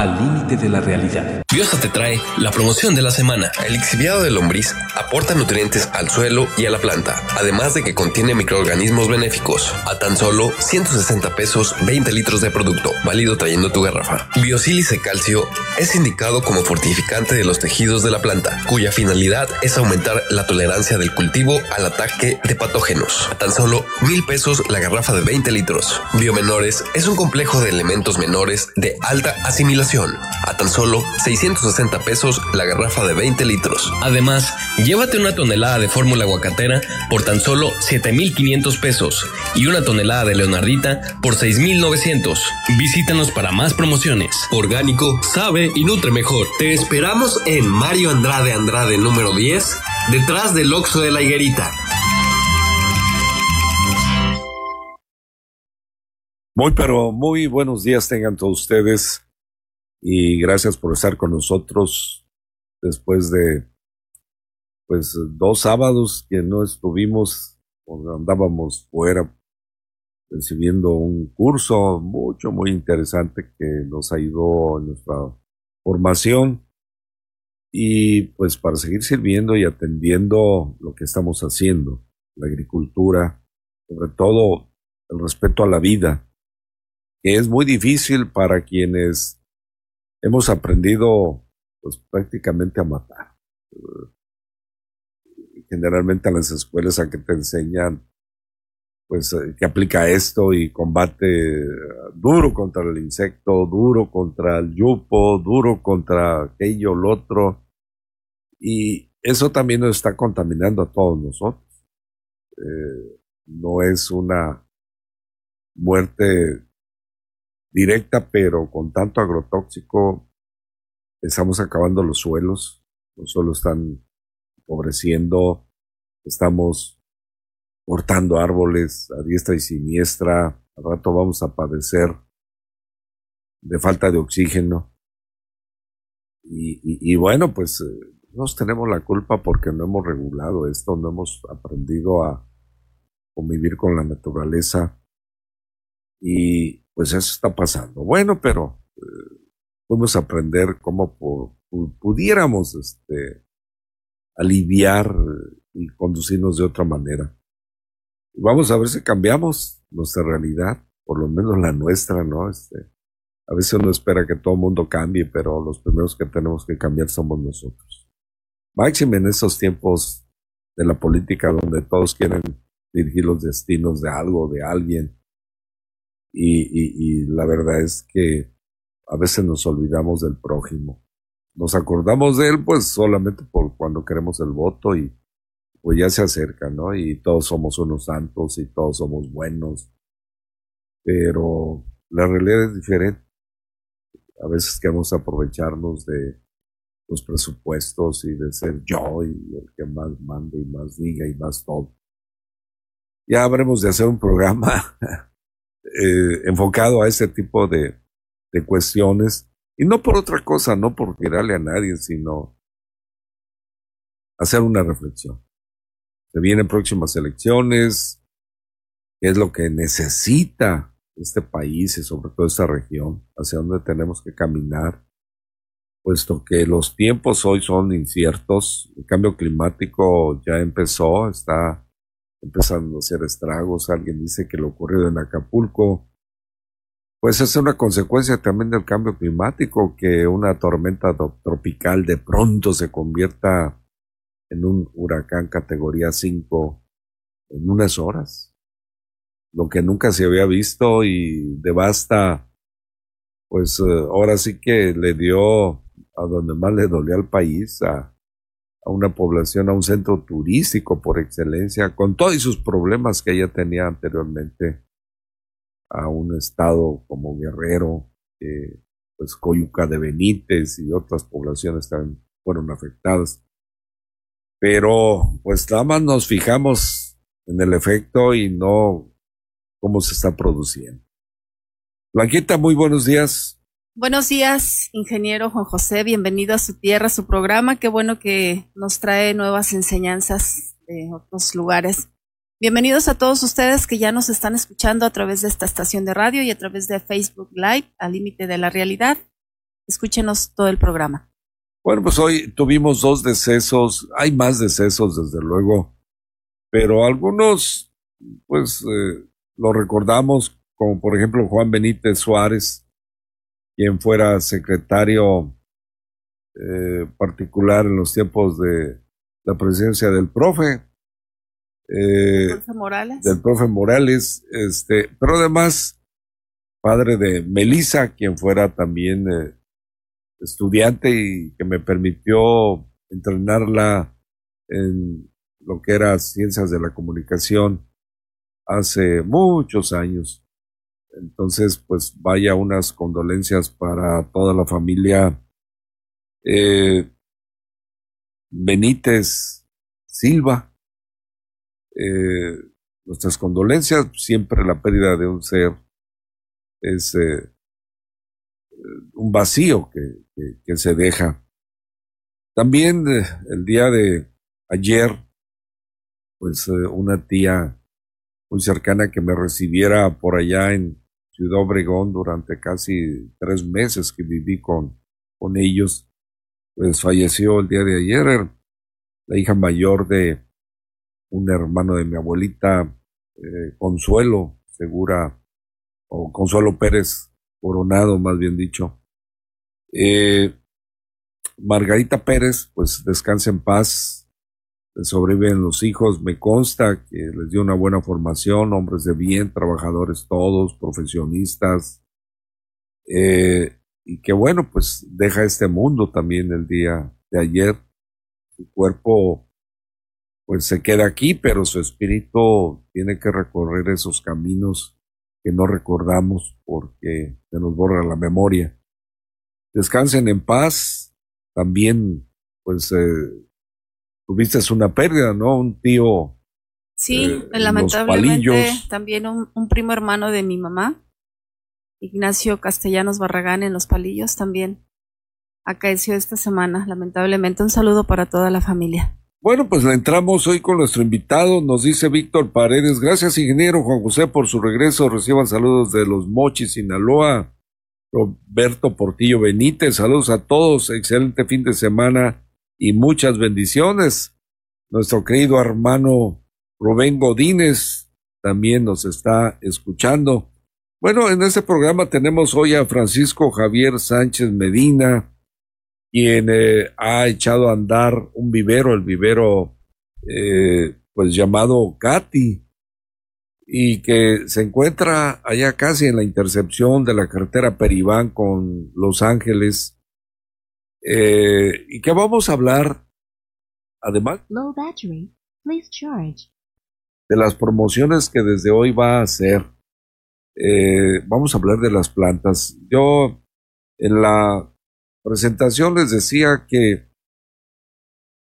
Al límite de la realidad. Biosa te trae la promoción de la semana. El exhibiado de lombriz aporta nutrientes al suelo y a la planta, además de que contiene microorganismos benéficos. A tan solo 160 pesos 20 litros de producto, válido trayendo tu garrafa. Biosílice calcio es indicado como fortificante de los tejidos de la planta, cuya finalidad es aumentar la tolerancia del cultivo al ataque de patógenos. A tan solo mil pesos la garrafa de 20 litros. Biomenores es un complejo de elementos menores de alta asimilación. A tan solo 660 pesos la garrafa de 20 litros. Además, llévate una tonelada de fórmula aguacatera por tan solo 7,500 pesos y una tonelada de leonardita por 6,900. Visítanos para más promociones. Orgánico, sabe y nutre mejor. Te esperamos en Mario Andrade Andrade número 10, detrás del Oxo de la Higuerita. Muy, pero muy buenos días tengan todos ustedes y gracias por estar con nosotros después de pues dos sábados que no estuvimos, andábamos fuera recibiendo un curso mucho, muy interesante que nos ayudó en nuestra formación. Y pues para seguir sirviendo y atendiendo lo que estamos haciendo, la agricultura, sobre todo el respeto a la vida, que es muy difícil para quienes hemos aprendido pues prácticamente a matar. Generalmente en las escuelas a que te enseñan pues que aplica esto y combate duro contra el insecto, duro contra el yupo, duro contra aquello, el otro. Y eso también nos está contaminando a todos nosotros. Eh, no es una muerte directa, pero con tanto agrotóxico estamos acabando los suelos, los suelos están empobreciendo, estamos cortando árboles a diestra y siniestra, al rato vamos a padecer de falta de oxígeno. Y, y, bueno, pues eh, nos tenemos la culpa porque no hemos regulado esto, no hemos aprendido a convivir con la naturaleza. Y pues eso está pasando. Bueno, pero eh, podemos aprender cómo pudiéramos este, aliviar y conducirnos de otra manera. Vamos a ver si cambiamos nuestra realidad, por lo menos la nuestra, ¿no? Este, a veces uno espera que todo el mundo cambie, pero los primeros que tenemos que cambiar somos nosotros. Máximo en estos tiempos de la política donde todos quieren dirigir los destinos de algo, de alguien, y, y, la verdad es que a veces nos olvidamos del prójimo. Nos acordamos de él pues solamente por cuando queremos el voto y pues ya se acerca, ¿no? Y todos somos unos santos y todos somos buenos. Pero la realidad es diferente. A veces queremos aprovecharnos de los presupuestos y de ser yo y el que más mande y más diga y más todo. Ya habremos de hacer un programa Eh, enfocado a ese tipo de, cuestiones. Y no por otra cosa, no por quererle a nadie, sino hacer una reflexión. Se vienen próximas elecciones, qué es lo que necesita este país y sobre todo esta región, hacia dónde tenemos que caminar, puesto que los tiempos hoy son inciertos, el cambio climático ya empezó, está empezando a hacer estragos. Alguien dice que lo ocurrido en Acapulco, pues es una consecuencia también del cambio climático, que una tormenta tropical de pronto se convierta en un huracán categoría 5 en unas horas. lo que nunca se había visto y devasta, pues eh, ahora sí que le dio a donde más le dolía al país, a, a una población, a un centro turístico por excelencia, con todos sus problemas que ella tenía anteriormente, a un estado como Guerrero, pues Coyuca de Benítez y otras poblaciones también fueron afectadas. Pero pues nada más nos fijamos en el efecto y no cómo se está produciendo. Blanquita, muy buenos días. Buenos días, ingeniero Juan José. Bienvenido a su tierra, a su programa. Qué bueno que nos trae nuevas enseñanzas de otros lugares. Bienvenidos a todos ustedes que ya nos están escuchando a través de esta estación de radio y a través de Facebook Live, al límite de la realidad. Escúchenos todo el programa. Bueno, pues hoy tuvimos dos decesos, hay más decesos desde luego, pero algunos, pues, eh, lo recordamos, como por ejemplo Juan Benítez Suárez, quien fuera secretario eh, particular en los tiempos de la presidencia del profe, eh, Morales. del profe Morales, este, pero además padre de Melissa, quien fuera también eh, estudiante y que me permitió entrenarla en lo que era ciencias de la comunicación hace muchos años. Entonces, pues vaya unas condolencias para toda la familia eh, Benítez Silva, eh, nuestras condolencias, siempre la pérdida de un ser es eh, un vacío que, que, se deja. También eh, el día de ayer, pues una tía muy cercana que me recibiera por allá en Ciudad Obregón durante casi tres meses que viví con, con ellos, pues falleció el día de ayer, la hija mayor de un hermano de mi abuelita, eh, Consuelo Segura, o Consuelo Pérez Coronado, más bien dicho. Eh, Margarita Pérez, pues descansa en paz, sobreviven los hijos, me consta que les dio una buena formación, hombres de bien, trabajadores todos, profesionistas, eh, y que bueno, pues deja este mundo también el día de ayer. Su cuerpo pues se queda aquí, pero su espíritu tiene que recorrer esos caminos que no recordamos porque se nos borra la memoria. Descansen en paz. También, pues, eh, tuviste una pérdida, ¿no? Un tío. Sí, eh, lamentablemente también un, un, primo hermano de mi mamá, Ignacio Castellanos Barragán en Los Palillos, también acaeció esta semana, lamentablemente. Un saludo para toda la familia. Bueno, pues entramos hoy con nuestro invitado, nos dice Víctor Paredes. Gracias, ingeniero Juan José, por su regreso. Reciban saludos de los Mochis, Sinaloa. Roberto Portillo Benítez, saludos a todos, excelente fin de semana y muchas bendiciones. Nuestro querido hermano Rubén Godínez también nos está escuchando. Bueno, en este programa tenemos hoy a Francisco Javier Sánchez Medina, quien eh, ha echado a andar un vivero, el vivero eh, pues llamado Katy, y que se encuentra allá casi en la intercepción de la carretera Peribán con Los Ángeles, eh, y que vamos a hablar, además, de las promociones que desde hoy va a hacer. vamos a hablar de las plantas. Yo en la presentación les decía que,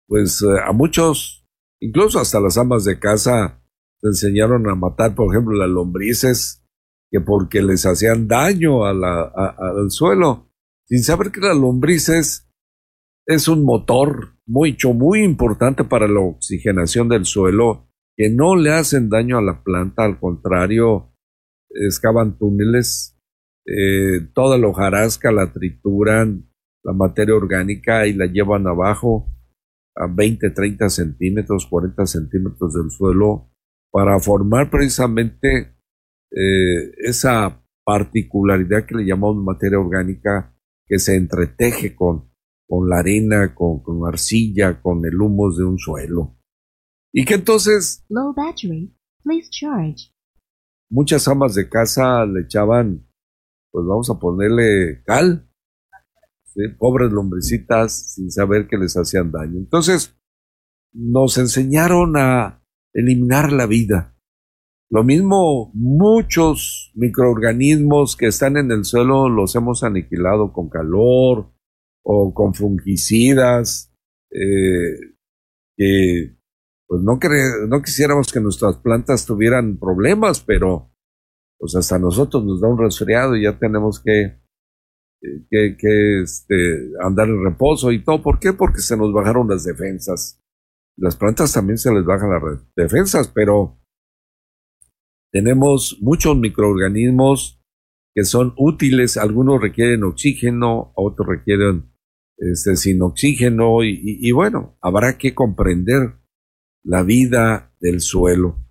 pues eh, a muchos, incluso hasta las amas de casa, se enseñaron a matar, por ejemplo, las lombrices, que porque les hacían daño a la, al suelo, sin saber que las lombrices es un motor muy, importante para la oxigenación del suelo, que no le hacen daño a la planta, al contrario, excavan túneles, eh, toda la hojarasca la trituran, la materia orgánica y la llevan abajo a 20, 30 centímetros, 40 centímetros del suelo para formar precisamente eh, esa particularidad que le llamamos materia orgánica que se entreteje con, con la arena, con, con arcilla, con el humus de un suelo. Y que entonces... Low battery. Please charge. muchas amas de casa le echaban, pues vamos a ponerle cal, pobres lombricitas sin saber que les hacían daño. Entonces, nos enseñaron a eliminar la vida. Lo mismo, muchos microorganismos que están en el suelo los hemos aniquilado con calor o con fungicidas, eh, que pues no, no quisiéramos que nuestras plantas tuvieran problemas, pero pues hasta nosotros nos da un resfriado y ya tenemos que, que, que este, andar en reposo y todo. ¿Por qué? Porque se nos bajaron las defensas. Las plantas también se les bajan las defensas, pero tenemos muchos microorganismos que son útiles, algunos requieren oxígeno, otros requieren este, sin oxígeno y, bueno, habrá que comprender la vida del suelo.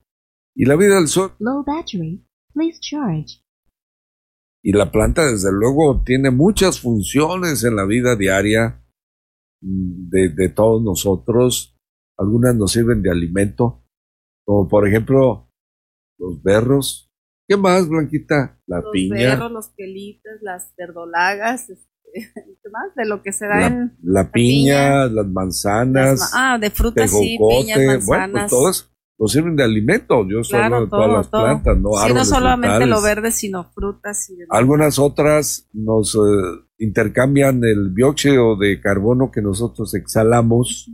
Y la vida del suelo. Low battery. Please charge. Y la planta, desde luego, tiene muchas funciones en la vida diaria mm, de, de todos nosotros. Algunas nos sirven de alimento, como por ejemplo los berros. ¿Qué más, Blanquita? La piña. Los berros, los quelites, las verdolagas, este, ¿qué más? De lo que se da la, en. La, piña, las manzanas. ah, de frutas sí, piñas, manzanas. Bueno, pues todos nos sirven de alimento. Yo solo de todas las plantas, no sí, no solamente lo verde, sino frutas. Y Algunas otras nos eh, intercambian el dióxido de carbono que nosotros exhalamos.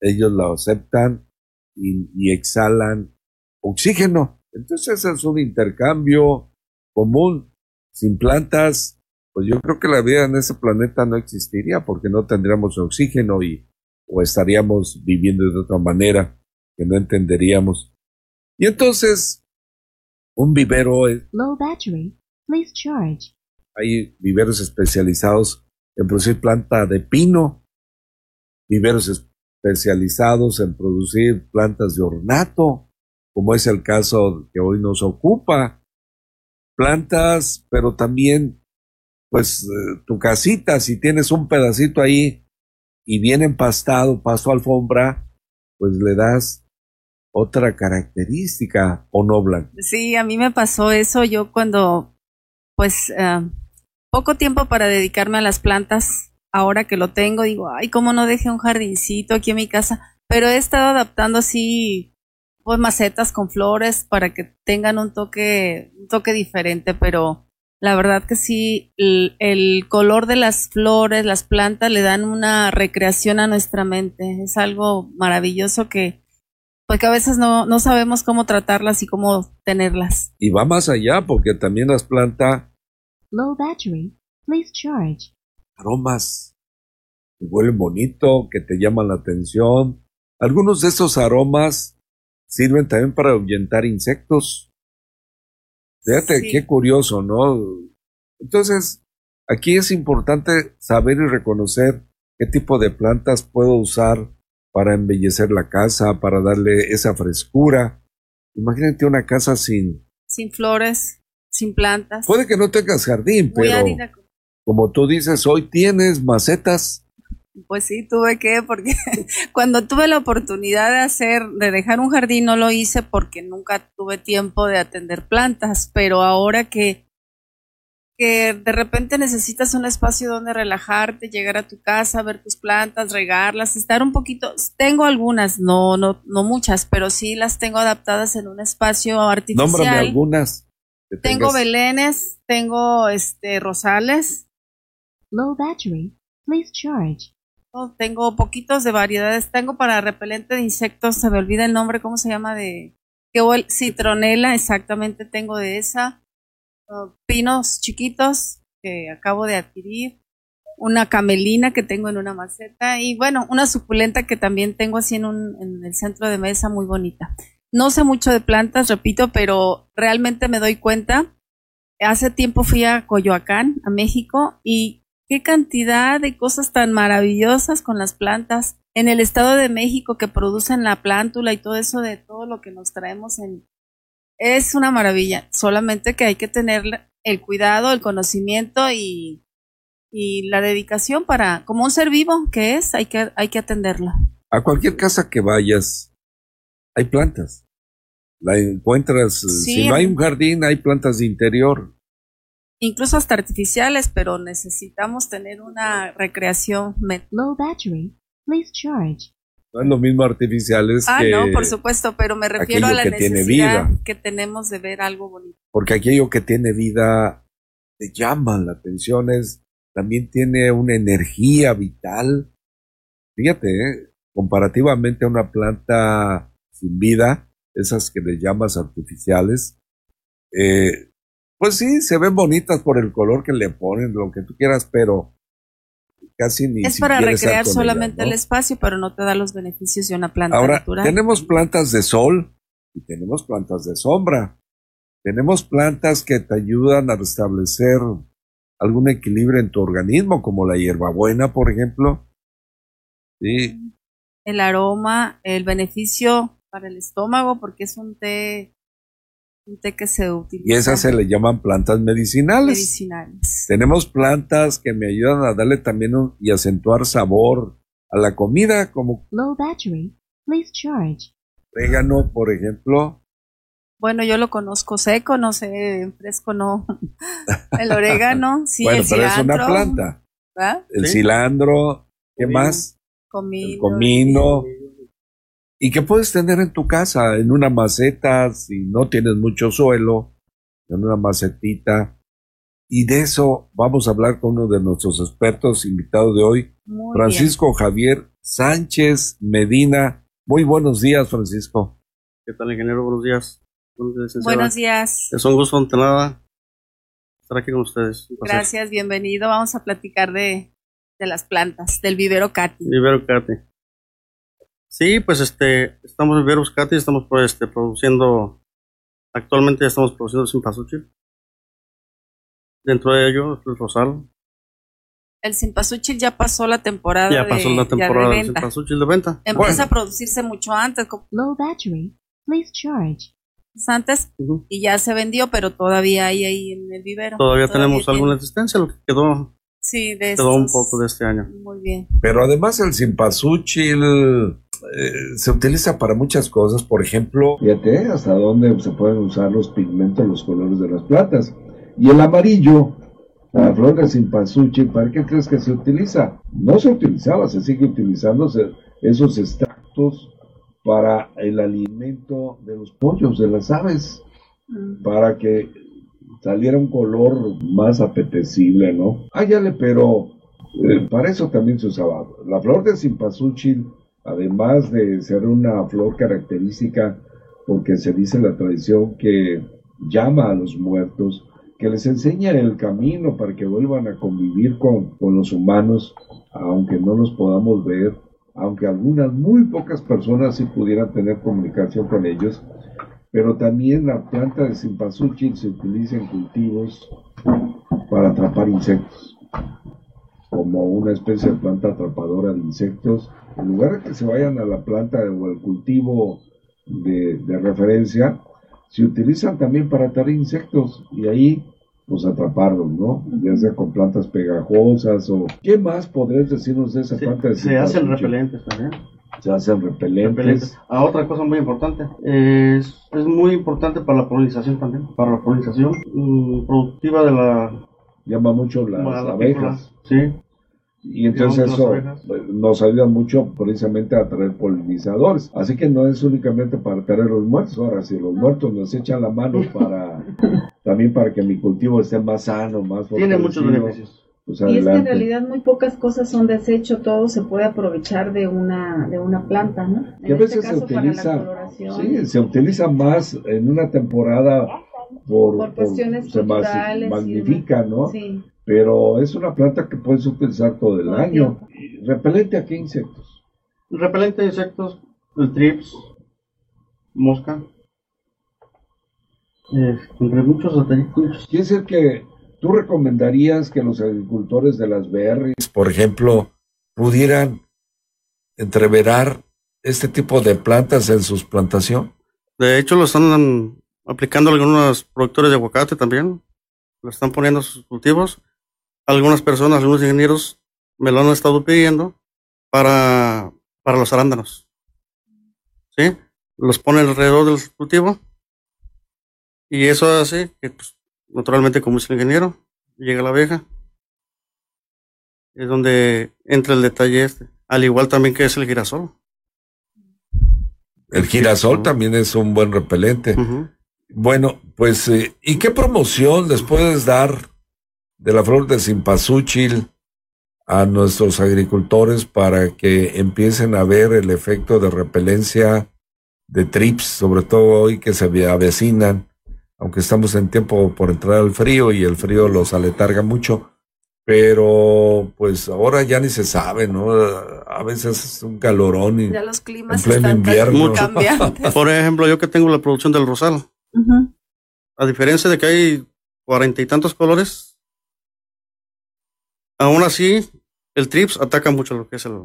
Ellos lo aceptan y, y exhalan oxígeno. Entonces es un intercambio común. Sin plantas, pues yo creo que la vida en ese planeta no existiría porque no tendríamos oxígeno y o estaríamos viviendo de otra manera que no entenderíamos. Y entonces, un vivero es... Low battery. Please charge. Hay viveros especializados en producir planta de pino, viveros especializados en producir plantas de ornato, como es el caso que hoy nos ocupa. Plantas, pero también, pues, eh, tu casita, si tienes un pedacito ahí y bien empastado, pasto alfombra, pues le das otra característica o no, Blanca. Sí, a mí me pasó eso. Yo cuando, pues, eh, poco tiempo para dedicarme a las plantas, ahora que lo tengo, digo, ay, cómo no dejé un jardincito aquí en mi casa. Pero he estado adaptando así pues macetas con flores para que tengan un toque, un toque diferente, pero la verdad que sí, el, color de las flores, las plantas le dan una recreación a nuestra mente. Es algo maravilloso que, porque a veces no, no sabemos cómo tratarlas y cómo tenerlas. Y va más allá, porque también las plantas. Low battery, please charge. Aromas que huelen bonito, que te llaman la atención. Algunos de esos aromas sirven también para ahuyentar insectos. Fíjate, qué curioso, ¿no? Entonces, aquí es importante saber y reconocer qué tipo de plantas puedo usar para embellecer la casa, para darle esa frescura. Imagínate una casa sin... Sin flores, sin plantas. Puede que no tengas jardín, pero... Como tú dices, hoy tienes macetas pues sí, tuve que, porque cuando tuve la oportunidad de hacer, de dejar un jardín, no lo hice porque nunca tuve tiempo de atender plantas, pero ahora que, que de repente necesitas un espacio donde relajarte, llegar a tu casa, ver tus plantas, regarlas, estar un poquito, tengo algunas, no, no, no muchas, pero sí las tengo adaptadas en un espacio artificial. Nómbrame algunas. Tengo belenes, tengo este rosales. Low battery. Please charge. Tengo poquitos de variedades. Tengo para repelente de insectos, se me olvida el nombre, ¿cómo se llama? De que citronela, exactamente tengo de esa. Uh, pinos chiquitos que acabo de adquirir. Una camelina que tengo en una maceta. Y bueno, una suculenta que también tengo así en, un, en el centro de mesa, muy bonita. No sé mucho de plantas, repito, pero realmente me doy cuenta. Hace tiempo fui a Coyoacán, a México, y qué cantidad de cosas tan maravillosas con las plantas en el Estado de México que producen la plántula y todo eso de todo lo que nos traemos en es una maravilla, solamente que hay que tener el cuidado, el conocimiento y, y la dedicación para como un ser vivo que es, hay que hay que atenderla. A cualquier casa que vayas hay plantas. La encuentras, Sí, si no hay un jardín, hay plantas de interior. Incluso hasta artificiales, pero necesitamos tener una recreación. Low battery. Please charge. No es lo mismo artificiales Ah, que... no, por supuesto, pero me refiero a la que tiene necesidad vida. que tenemos de ver algo bonito. Porque aquello que tiene vida te llama la atención, es, también tiene una energía vital. Fíjate, ¿eh? comparativamente a una planta sin vida, esas que le llamas artificiales, eh, pues sí, se ven bonitas por el color que le ponen, lo que tú quieras, pero casi ni Es para recrear solamente el espacio, pero no te da los beneficios de una planta Ahora, natural. tenemos plantas de sol y tenemos plantas de sombra. Tenemos plantas que te ayudan a restablecer algún equilibrio en tu organismo, como la hierbabuena, por ejemplo. Sí, el aroma, el beneficio para el estómago, porque es un té que se utiliza y esas se le llaman plantas medicinales. medicinales. Tenemos plantas que me ayudan a darle también un- y acentuar sabor a la comida, como Low battery. Please charge. orégano, por ejemplo. Bueno, yo lo conozco seco, no sé, fresco no. el orégano, sí, bueno, el pero es cilantro. una planta. ¿verdad? El Sí. cilantro, ¿qué Comino. más? Comino. el comino. Y que puedes tener en tu casa, en una maceta, si no tienes mucho suelo, en una macetita. Y de eso vamos a hablar con uno de nuestros expertos invitados de hoy, Muy Francisco Javier Sánchez Medina. Muy buenos días, Francisco. ¿Qué tal, ingeniero? Buenos días. Buenos días. Buenos. Es un gusto, ante nada, estar aquí con ustedes. Gracias, bienvenido. Vamos a platicar de, de las plantas, del vivero Cati. Vivero Cati. Sí, pues este, estamos en Vivero Cati, estamos pues, este, produciendo, actualmente ya estamos produciendo cempasúchil. Dentro de ello, el rosal. El cempasúchil ya pasó la temporada Ya de, pasó la de temporada de venta. cempasúchil de venta. Empieza Bueno. a producirse mucho antes, Low battery. Please charge. antes, y ya se vendió, pero todavía hay ahí en el vivero. Todavía tenemos alguna existencia, lo que quedó, Sí, de quedó un poco de este año. Muy bien. Pero además el simpasúchil eh, se utiliza para muchas cosas, por ejemplo. Fíjate hasta dónde se pueden usar los pigmentos, los colores de las plantas. Y el amarillo, la flor de simpasúchil, ¿para qué crees que se utiliza? No se utilizaba, se sigue utilizando esos extractos para el alimento de los pollos, de las aves, para que saliera un color más apetecible, ¿no? Áyale, pero eh, para eso también se usaba. La flor de simpasúchil, además de ser una flor característica, porque se dice la tradición que llama a los muertos, que les enseña el camino para que vuelvan a convivir con, con los humanos, aunque no los podamos ver, aunque algunas, muy pocas personas sí pudieran tener comunicación con ellos, pero también la planta de simpasúchil se utiliza en cultivos para atrapar insectos, como una especie de planta atrapadora de insectos. En lugar de que se vayan a la planta o al cultivo de, de referencia, se utilizan también para atraer insectos y ahí pues atraparlos, ¿no? Ya sea con plantas pegajosas o... ¿Qué más podrías decirnos de esa Se, planta de se hacen repelentes también. Se hacen repelentes. repelentes. Ah, otra cosa muy importante. Es, es muy importante para la polinización también. Para la polinización mm, productiva de la, Llama mucho las la abejas. Sí. Y entonces eso eh, nos ayuda mucho precisamente a atraer polinizadores. Así que no es únicamente para atraer los muertos. Ahora, si los muertos nos echan la mano para también para que mi cultivo esté más sano, más Tiene muchos beneficios. pues Y es que en realidad muy pocas cosas son desecho, todo se puede aprovechar de una de una planta, ¿no? Que a este veces se caso utiliza, sí, se utiliza más en una temporada por, por cuestiones se mas- culturales y magnifica. ¿no? Sí. Pero es una planta que puedes utilizar todo el año. ¿Repelente a qué insectos? Repelente de insectos, el trips, mosca. Eh, entre muchos detallitos. Quiere decir que tú recomendarías que los agricultores de las berries, por ejemplo, pudieran entreverar este tipo de plantas en sus plantación. De hecho, lo están aplicando algunos productores de aguacate también. Lo están poniendo a sus cultivos. Algunas personas, algunos ingenieros me lo han estado pidiendo para, para los arándanos. ¿Sí? Los ponen alrededor del cultivo Y eso hace que, pues, naturalmente, como es el ingeniero, llega la abeja. Es donde entra el detalle este. Al igual también que es el girasol. El girasol también es un buen repelente. Bueno, pues, eh, ¿y qué promoción les puedes dar de la flor de simpasúchil a nuestros agricultores para que empiecen a ver el efecto de repelencia de trips, sobre todo hoy que se avecinan, aunque estamos en tiempo por entrar al frío y el frío los aletarga mucho, pero pues ahora ya ni se sabe, ¿no? A veces es un calorón y ya los climas en pleno invierno. Por ejemplo, yo que tengo la producción del rosal, a diferencia de que hay cuarenta y tantos colores, aún así el trips ataca mucho lo que es el,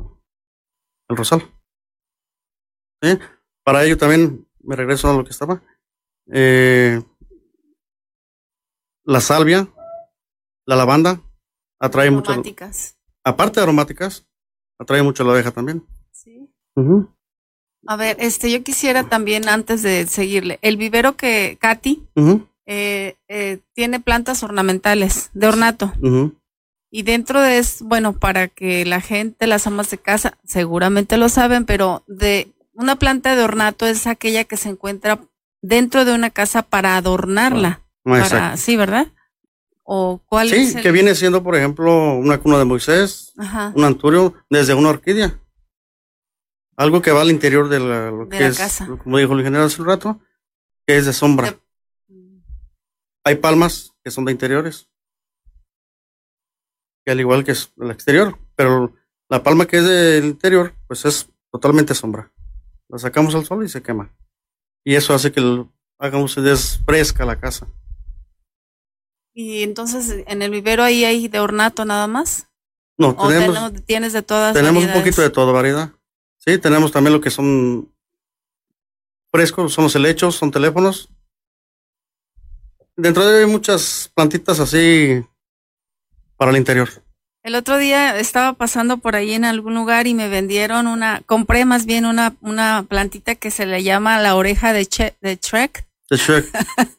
el rosal. Para ello también me regreso a lo que estaba. Eh, la salvia, la lavanda, atrae aromáticas. mucho. Aparte de aromáticas, atrae mucho la abeja también. Sí. A ver, este, yo quisiera también, antes de seguirle, el vivero que Katy eh, eh, tiene plantas ornamentales de ornato. Y dentro de eso, bueno, para que la gente, las amas de casa, seguramente lo saben, pero de una planta de ornato es aquella que se encuentra dentro de una casa para adornarla. Ah, sí, ¿verdad? ¿O cuál sí, que viene siendo, por ejemplo, una cuna de Moisés, un anturio, desde una orquídea. Algo que va al interior de la, lo que es, casa. como dijo el ingeniero hace un rato, que es de sombra. Hay palmas que son de interiores que al igual que es el exterior, pero la palma que es del interior, pues es totalmente sombra. La sacamos al sol y se quema. Y eso hace que el, haga ustedes fresca la casa. Y entonces en el vivero ahí hay de ornato nada más. No, tenemos, tienes de todas. Tenemos un poquito de toda variedad. Sí, tenemos también lo que son frescos, son los helechos, son teléfonos. Dentro de hay muchas plantitas así para el interior. El otro día estaba pasando por ahí en algún lugar y me vendieron una, compré más bien una, una plantita que se le llama la oreja de, de Shrek. De Shrek.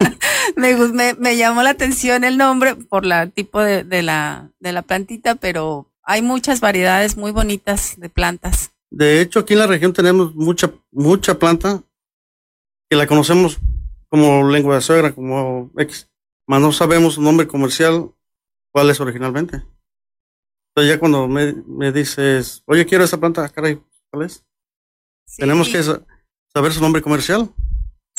me, me, llamó la atención el nombre por la tipo de, de, la, de la plantita, pero hay muchas variedades muy bonitas de plantas. De hecho, aquí en la región tenemos mucha, mucha planta que la conocemos como lengua de suegra, como X, mas no sabemos su nombre comercial cuál es originalmente. Entonces ya cuando me, me dices, oye, quiero esa planta, caray, ¿cuál es? Tenemos que saber su nombre comercial.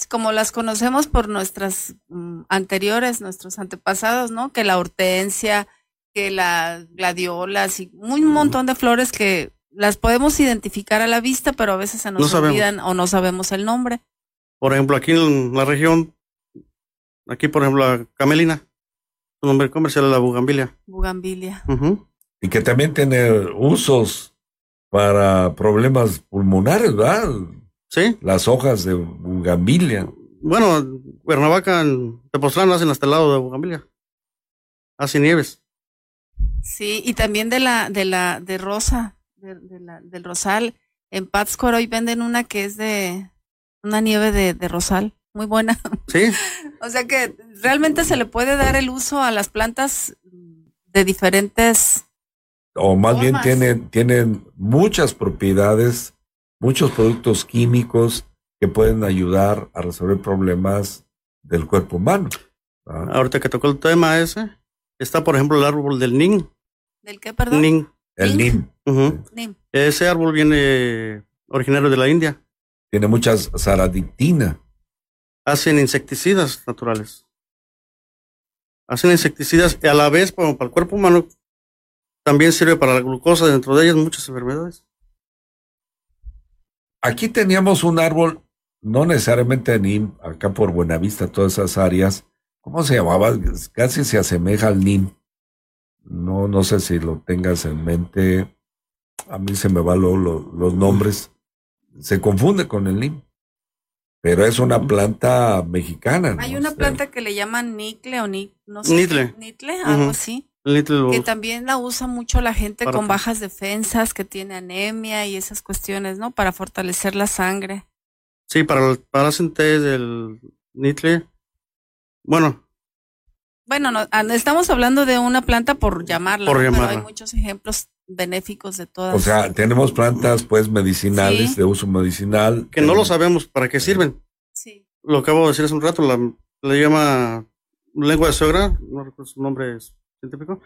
Como las conocemos por nuestras mm, anteriores, nuestros antepasados, ¿no? Que la hortensia, que la gladiolas y un montón de flores que las podemos identificar a la vista, pero a veces se nos olvidan o no sabemos el nombre. Por ejemplo, aquí en la región, aquí por ejemplo la camelina, su nombre comercial es la bugambilia. Bugambilia. Y que también tiene usos para problemas pulmonares, ¿verdad? Sí. Las hojas de bugambilia. Bueno, Cuernavaca, en Tepoztlán hacen hasta el lado de bugambilia. Hace nieves. Sí, y también de la, de la, de rosa, de, la, del rosal. En Pátzcuaro hoy venden una que es de, una nieve de, de rosal muy buena. Sí. o sea que realmente se le puede dar el uso a las plantas de diferentes. O más bien tienen, tienen muchas propiedades, muchos productos químicos que pueden ayudar a resolver problemas del cuerpo humano. Ahorita que tocó el tema ese, está por ejemplo el árbol del nin. ¿Del qué, perdón? Nin. El nin. Ese árbol viene originario de la India. Tiene muchas saradictina hacen insecticidas naturales. Hacen insecticidas y a la vez, para el cuerpo humano, también sirve para la glucosa, dentro de ellas muchas enfermedades. Aquí teníamos un árbol, no necesariamente NIM, acá por Buenavista, todas esas áreas. ¿Cómo se llamaba? Casi se asemeja al NIM. No, no sé si lo tengas en mente. A mí se me van los nombres. Se confunde con el NIM. Pero es una planta mexicana. Hay una planta que le llaman nicle o ni, no sé. Nitle. Nitle, algo así. Que también la usa mucho la gente con bajas defensas, que tiene anemia y esas cuestiones, ¿no? Para fortalecer la sangre. Sí, para, para hacen té del nitle Bueno, Bueno, no, ah, estamos hablando de una planta por llamarla, Por ¿no? pero llamarla. hay muchos ejemplos benéficos de todas. O sea, tenemos plantas pues medicinales, Sí. de uso medicinal. que no lo sabemos para qué sirven. Sí. Lo acabo de decir hace un rato, la, le llama lengua de suegra, no recuerdo su nombre científico.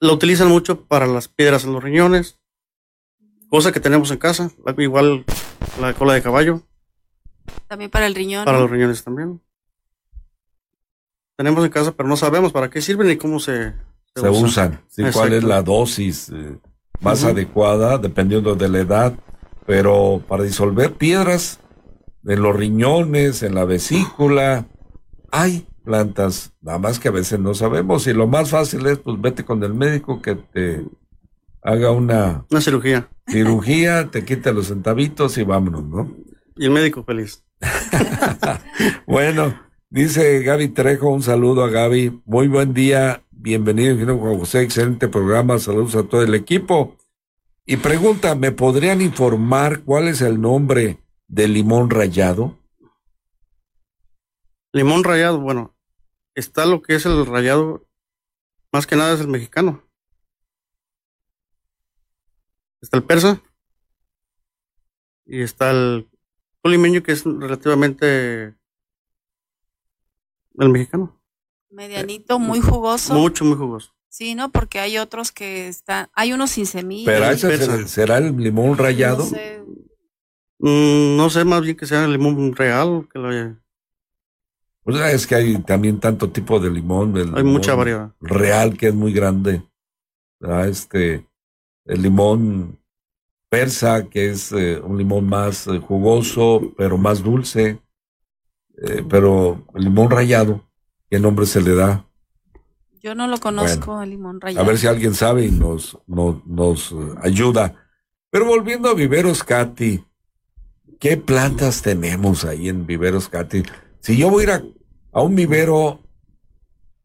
Lo utilizan mucho para las piedras en los riñones, cosa que tenemos en casa, la- igual la cola de caballo, También para el riñón. para los riñones también. Tenemos en casa, pero no sabemos para qué sirven ni cómo se, Se usan. Sí, ¿Cuál es la dosis eh, más adecuada dependiendo de la edad? Pero para disolver piedras en los riñones, en la vesícula, hay plantas, nada más que a veces no sabemos. Y lo más fácil es, pues vete con el médico que te haga una Una cirugía. cirugía, te quite los centavitos y vámonos, ¿no? Y el médico feliz. Bueno, dice Gaby Trejo, un saludo a Gaby. Muy buen día, bienvenido, ingeniero Juan José, excelente programa, saludos a todo el equipo. Y pregunta, ¿me podrían informar cuál es el nombre del limón rayado? Limón rayado, bueno, está lo que es el rayado, más que nada es el mexicano. Está el persa y está el limeño que es relativamente el mexicano. Medianito, muy jugoso. Mucho, muy jugoso. Sí, ¿no? Porque hay otros que están, hay unos sin semilla. Pero ese será, será el limón rayado. No sé, Mm, no sé, más bien que sea el limón real. Que lo, O sea, es que hay también tanto tipo de limón. el Hay mucha variedad. Real, que es muy grande. ¿verdad? Este, el limón persa, que es eh, un limón más eh, jugoso, pero más dulce. Eh, pero el limón rayado, ¿qué nombre se le da? yo no lo conozco, el limón A rayado. ver si alguien sabe y nos, nos, nos, eh, ayuda. Pero volviendo a Viveros Cati, ¿qué plantas tenemos ahí en Viveros Cati? Si yo voy a ir a, a un vivero,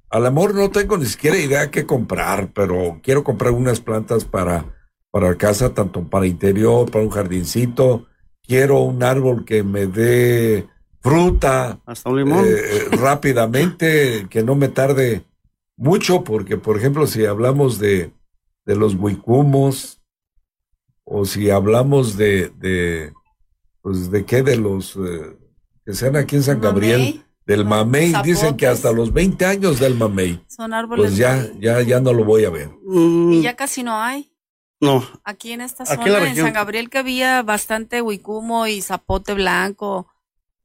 a lo mejor no tengo ni siquiera idea qué comprar, pero quiero comprar unas plantas para, para casa, tanto para interior, para un jardincito. Quiero un árbol que me dé fruta Hasta un limón. eh, rápidamente, que no me tarde mucho, porque, por ejemplo, si hablamos de, de los huicumos, o si hablamos de, de pues, ¿de qué? De los eh, que sean aquí en San Gabriel, Mamey. del mamey, dicen que hasta los 20 años del mamey, Son árboles. pues ya, ya, ya no lo voy a ver. Y ya casi no hay. Mm, No, Aquí en esta en zona, en, región. San Gabriel, que había bastante huicumo y zapote blanco.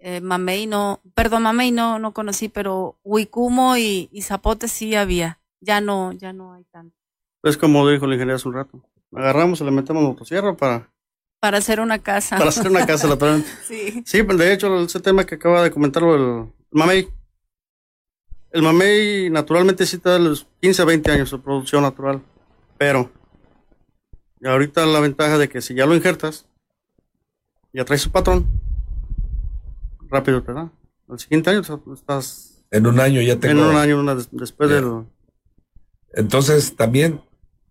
Eh, mamey no, perdón, mamey no, no conocí, pero huicumo y, y zapote sí había. Ya no, ya no hay tanto. es como dijo el ingeniero hace un rato. Agarramos y le metemos motosierra para, Para hacer una casa. para hacer una casa lateral. sí. Sí, pues de hecho, ese tema que acaba de comentarlo el mamey. El mamey naturalmente sí te da los 15 a 20 años de producción natural. Pero, ahorita la ventaja de que si ya lo injertas, ya traes su patrón, rápido te da. Al siguiente año estás En un año ya tengo. en un año una des- después Ya. del. Entonces, también,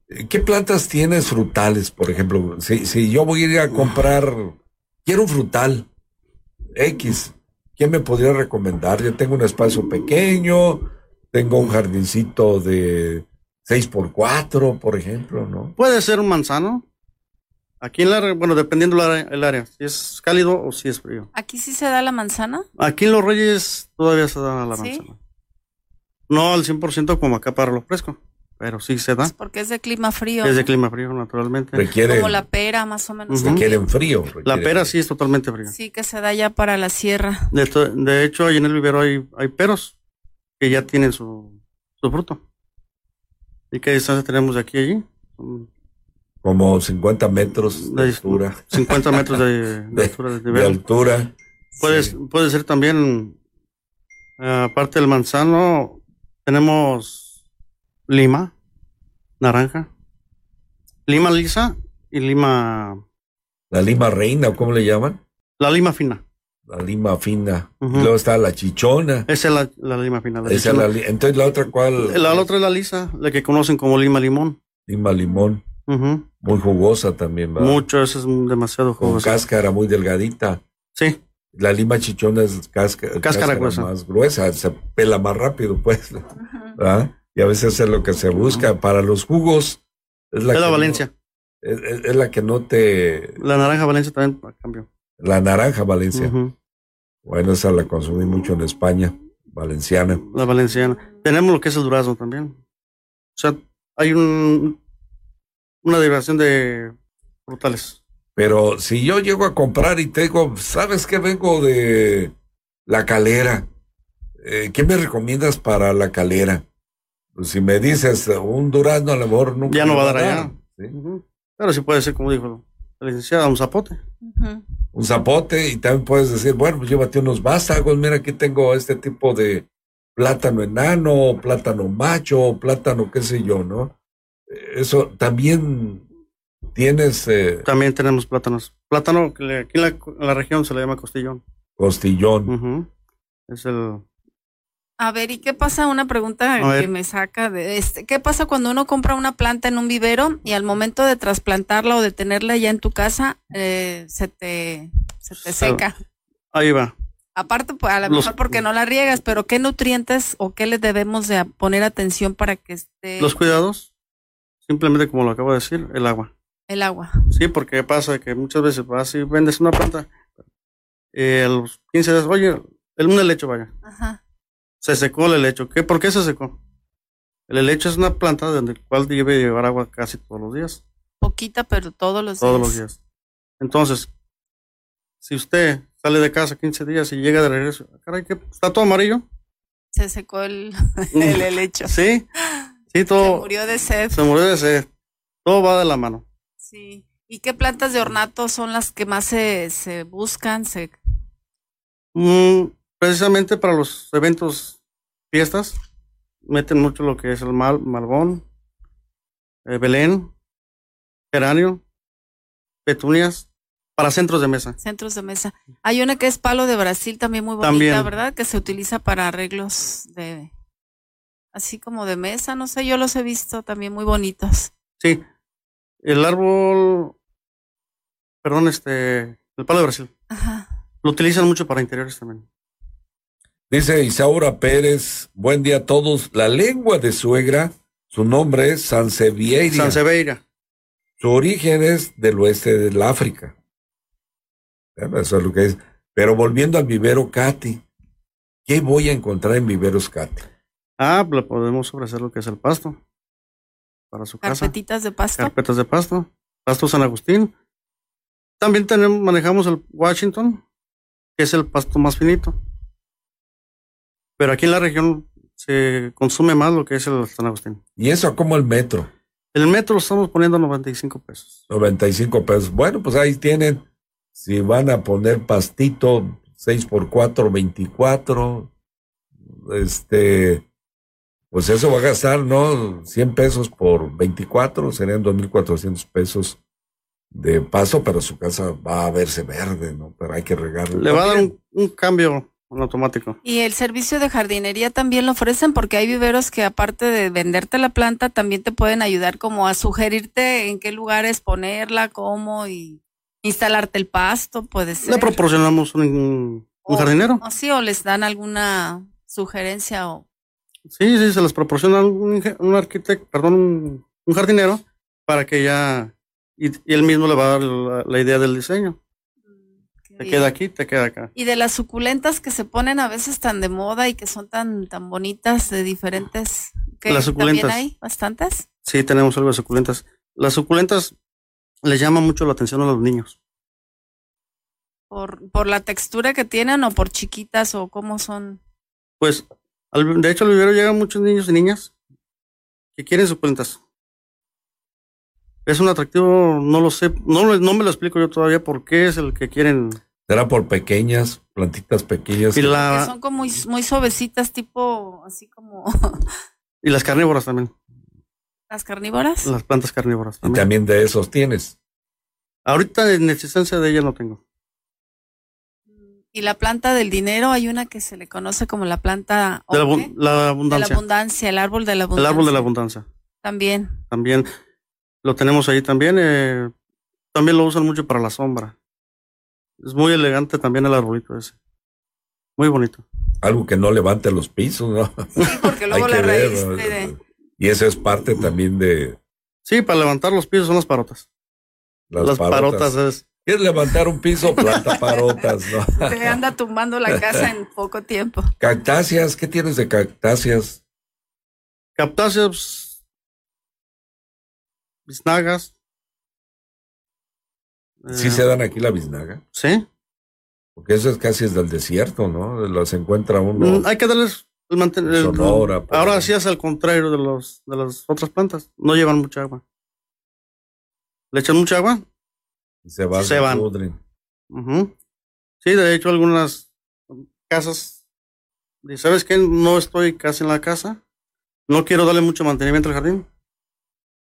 eh, ¿qué plantas tienes frutales, por ejemplo? Si, si yo voy a ir a comprar, quiero un frutal X, ¿qué me podría recomendar? Yo tengo un espacio pequeño, tengo un jardincito de 6x4, por ejemplo, ¿no? Puede ser un manzano. Aquí en la, bueno, dependiendo el área, el área, si es cálido o si es frío. Aquí sí se da la manzana. Aquí en Los Reyes todavía se da la ¿Sí? manzana. No al 100% como acá para lo fresco, pero sí se da. Porque es de clima frío. Es de clima frío, naturalmente. Requiere, Como la pera, más o menos. Ujú. aquí. requieren frío. La requieren pera frío. sí es totalmente fría. Sí, que se da ya para la sierra. De, to- de hecho, ahí en el vivero hay, hay peros que ya tienen su, su fruto. ¿Y qué distancia tenemos de aquí a allí? Son Como 50 metros de De- altura. 50 metros de, altura De altura. Puede, Sí. puede ser también, eh, aparte del manzano, tenemos lima, naranja, lima lisa y lima, La lima reina, ¿o ¿cómo le llaman? la lima fina. La lima fina. Y luego está la chichona. Esa es la, la lima fina. La, Esa es la li- Entonces, la otra, ¿cuál? la otra es la lisa, la que conocen como lima limón. Lima limón. Muy jugosa también, ¿verdad? Mucho, eso es demasiado Con jugoso. cáscara muy delgadita. Sí, La lima chichona es cáscara, Cáscara gruesa. más gruesa, se pela más rápido, pues. ¿verdad? Y a veces es lo que se busca. Para los jugos, es la, Es la que no- Valencia. es, es- la que no te. La naranja Valencia también a cambio. La naranja Valencia. Bueno, esa la consumí mucho en España, valenciana. La valenciana. Tenemos lo que es el durazno también. O sea, hay un, una derivación de frutales. Pero si yo llego a comprar y te digo, ¿sabes qué vengo de la calera? Eh, ¿Qué me recomiendas para la calera? Pues si me dices un durazno, a lo mejor nunca. Ya no va a dar allá. Pero sí puede ser, como dijo la licenciada, un zapote. Un zapote y también puedes decir, bueno, pues llévate unos vástagos. Mira, aquí tengo este tipo de plátano enano, plátano macho, plátano qué sé yo, ¿no? Eso también tienes eh, También tenemos plátanos. Plátano, que aquí en la, en la región se le llama costillón. costillón. Es el. A ver, ¿y qué pasa? Una pregunta que me saca de este. ¿Qué pasa cuando uno compra una planta en un vivero y al momento de trasplantarla o de tenerla ya en tu casa eh, se te, se te seca? Ahí va. Aparte, pues, a lo mejor porque no la riegas, pero ¿qué nutrientes o qué le debemos de poner atención para que esté Los cuidados, simplemente como lo acabo de decir, el agua. el agua? Sí, porque pasa que muchas veces vas y vendes una planta. eh, a los 15 días, oye, el, un helecho, vaya. Ajá. Se secó el helecho. ¿Qué, ¿Por qué se secó? El helecho es una planta donde el cual debe llevar agua casi todos los días. Poquita, pero todos los Todos días. los días. Entonces, si usted sale de casa 15 días y llega de regreso, ah, caray, ¿qué? ¿está todo amarillo? Se secó el, el helecho. Sí, sí, Se todo. murió de sed. Se murió de sed. Todo va de la mano. Sí. ¿Y qué plantas de ornato son las que más se, se buscan? Se, Mm, precisamente para los eventos, fiestas, meten mucho lo que es el mal, malgón, eh, Belén, geranio, petunias, para centros de mesa. centros de mesa. Hay una que es palo de Brasil también muy bonita, También. ¿verdad? Que se utiliza para arreglos de así como de mesa, no sé, yo los he visto también muy bonitos. Sí, el árbol, perdón, este, el palo de Brasil. Ajá. Lo utilizan mucho para interiores también. Dice Isaura Pérez, buen día a todos. La lengua de suegra, su nombre es Sansevieria. Sanseveira. Su origen es del oeste del África. Eso es lo que es. Pero volviendo al vivero Katy, ¿qué voy a encontrar en viveros Katy? Ah, le podemos ofrecer lo que es el pasto para su casa. Carpetitas de pasto. Carpetas de pasto. Pasto San Agustín. También tenemos, manejamos el Washington, que es el pasto más finito. Pero aquí en la región se consume más lo que es el San Agustín. ¿Y eso como el metro? El metro lo estamos poniendo a 95 pesos. 95 pesos. Bueno, pues ahí tienen. Si van a poner pastito 6 por 4, 24. Este, pues eso va a gastar, ¿no? 100 pesos por 24, serían 2.400 pesos de paso, pero su casa va a verse verde, ¿no? Pero hay que regarle. Le va a dar un, un cambio en automático. Y el servicio de jardinería también lo ofrecen porque hay viveros que aparte de venderte la planta, también te pueden ayudar como a sugerirte en qué lugares ponerla, cómo y instalarte el pasto, puede ser. Le proporcionamos un, un O- jardinero. O sí, o les dan alguna sugerencia o Sí, sí, se les proporciona un, un arquitecto, perdón, un, un jardinero para que ya, y, y él mismo le va a dar la, la idea del diseño. Te bien. queda aquí, te queda acá. Y de las suculentas que se ponen a veces tan de moda y que son tan tan bonitas de diferentes. ¿qué? Las suculentas. ¿También hay bastantes? Sí, tenemos algo de suculentas. Las suculentas les llama mucho la atención a los niños. Por, por la textura que tienen o por chiquitas o cómo son. Pues, al- de hecho, al vivero llegan muchos niños y niñas que quieren suculentas. Es un atractivo, no lo sé, no, no me lo explico yo todavía por qué es el que quieren. Será por pequeñas, plantitas pequeñas. Y, Que son como muy, muy suavecitas, tipo así como y las carnívoras también, las carnívoras. las plantas carnívoras Y también. también de esos tienes. Ahorita en existencia de ella no tengo. Y la planta del dinero, hay una que se le conoce como la planta De la, oque, abun- la de la abundancia. abundancia, el árbol de la el abundancia. árbol de la abundancia. También. También lo tenemos ahí también. eh, también lo usan mucho para la sombra. Es muy elegante también el arbolito ese. Muy bonito. Algo que no levante los pisos, ¿no? Sí, porque luego Hay la que ver, raíz ¿no? de- Y eso es parte también de Sí, para levantar los pisos son las parotas. las, Las parotas es. ¿Quieres levantar un piso? Planta parotas, ¿no? te anda tumbando la casa en poco tiempo. Cactáceas, ¿qué tienes de cactáceas? Captáceas, biznagas. Sí Eh, se dan aquí la biznaga. Sí. Porque eso es casi es del desierto, ¿no? Las encuentra uno. Mm, Hay que darles el mantenimiento. Sonora, por Ahora ahí. sí es al contrario de los de las otras plantas. No llevan mucha agua. Le echan mucha agua. Y se van. se van. pudren. Ujú. Sí, de hecho algunas casas. y ¿Sabes qué? No estoy casi en la casa. No quiero darle mucho mantenimiento al jardín.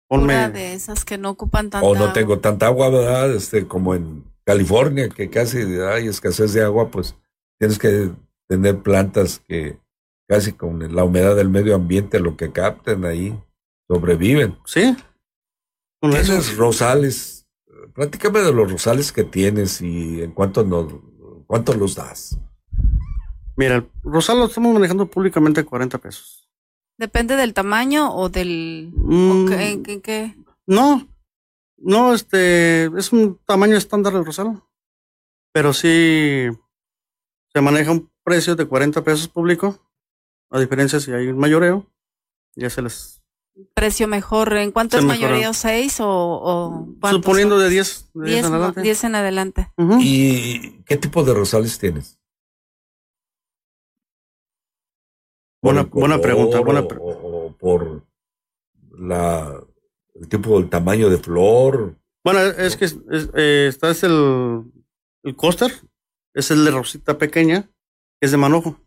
Una de esas que no ocupan tanta O no agua. tengo tanta agua, ¿verdad? Este, como en California, que casi hay escasez de agua, pues tienes que tener plantas que casi con la humedad del medio ambiente, lo que capten ahí, sobreviven. Sí. Con eso. Tienes rosales. Platícame de los rosales que tienes y en cuánto nos, cuánto los das. Mira, el rosal lo estamos manejando públicamente a 40 pesos. Depende del tamaño o del... Mm, o qué- en qué- qué? No, no, este, es un tamaño estándar del rosal. Pero sí se maneja un precio de 40 pesos público. A diferencia si hay un mayoreo, ya se les. Precio mejor. ¿En cuánto Se es mayoreo? ¿Seis o, o cuántos Suponiendo son? de 10, de 10 Diez, en no, adelante. diez en adelante. ¿Y qué tipo de rosales tienes? ¿Por Buena- el buena pregunta, buena o- pre- o, o por la el tipo del tamaño de flor. Bueno, es que es- es, eh, está es el, el coaster, es el de rosita pequeña, que es de manojo.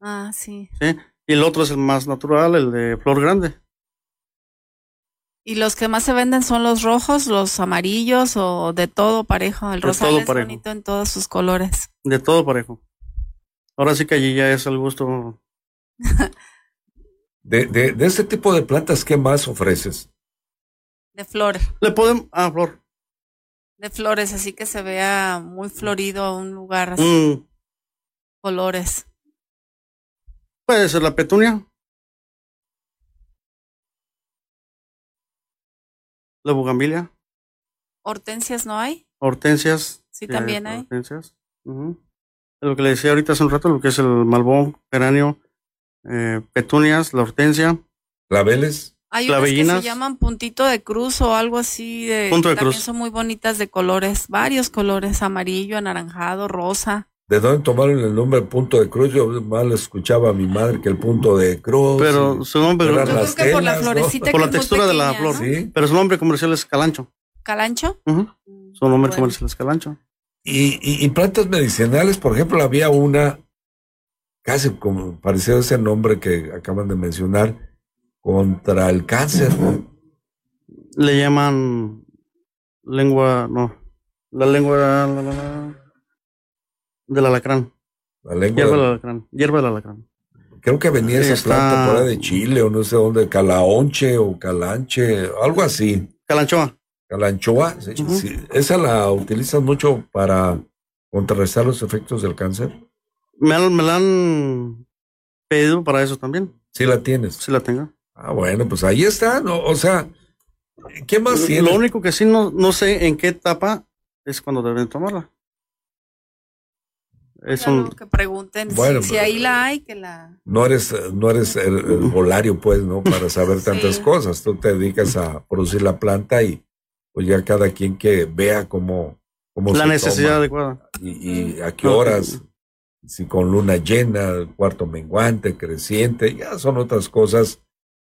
Ah, sí. ¿sí? Y el otro es el más natural, el de flor grande. ¿Y los que más se venden son los rojos, los amarillos o de todo parejo? El De rosal todo es parejo. bonito en todos sus colores. De todo parejo. Ahora sí que allí ya es al gusto. De, de, de este tipo de plantas, ¿qué más ofreces? De flores. Le podemos. Ah, flor. De flores, así que se vea muy florido un lugar así. Mm, Colores. puede ser la petunia. La bugambilia. ¿Hortensias no hay? Hortensias. Sí, también hay. Hortensias. Lo que le decía ahorita hace un rato, lo que es el malbón, geranio, eh, petunias, la hortensia. ¿Claveles? Hay unas que se llaman puntito de cruz o algo así de Punto de también cruz. son muy bonitas de colores, varios colores, amarillo, anaranjado, rosa. ¿De dónde tomaron el nombre punto de cruz? Yo mal escuchaba a mi madre que el punto de cruz. Pero su nombre. Yo las creo que por la florecita Por la textura de la flor. ¿no? Sí. Pero su nombre comercial es calancho. ¿Calancho? Su nombre Bueno. comercial es calancho. Y, y- y plantas medicinales, por ejemplo, había una, casi como parecía ese nombre que acaban de mencionar, contra el cáncer. Le llaman lengua, no, la lengua la, la, la, del alacrán. La lengua Hierba del- alacrán. Hierba del alacrán. Creo que venía esa Está- planta por ahí de Chile o no sé dónde, calaonche o calanche, algo así. Calanchoa. Calanchoa, sí, Ujú. sí. esa la utilizan mucho para contrarrestar los efectos del cáncer. Me, han- me la han pedido para eso también. Sí la tienes. Sí la tengo. Ah, bueno, pues ahí está, ¿no? O sea, ¿qué más tienes? Lo único que sí no, no sé en qué etapa es cuando deben tomarla. Es un, que pregunten si- Bueno, si, pero- ahí la hay, que la... No eres, no eres el, el volario, pues, ¿no? Para saber tantas Sí. cosas. Tú te dedicas a producir la planta y pues ya cada quien que vea cómo, cómo la se necesidad toma adecuada. y, y a qué horas, si con luna llena, cuarto menguante, creciente, ya son otras cosas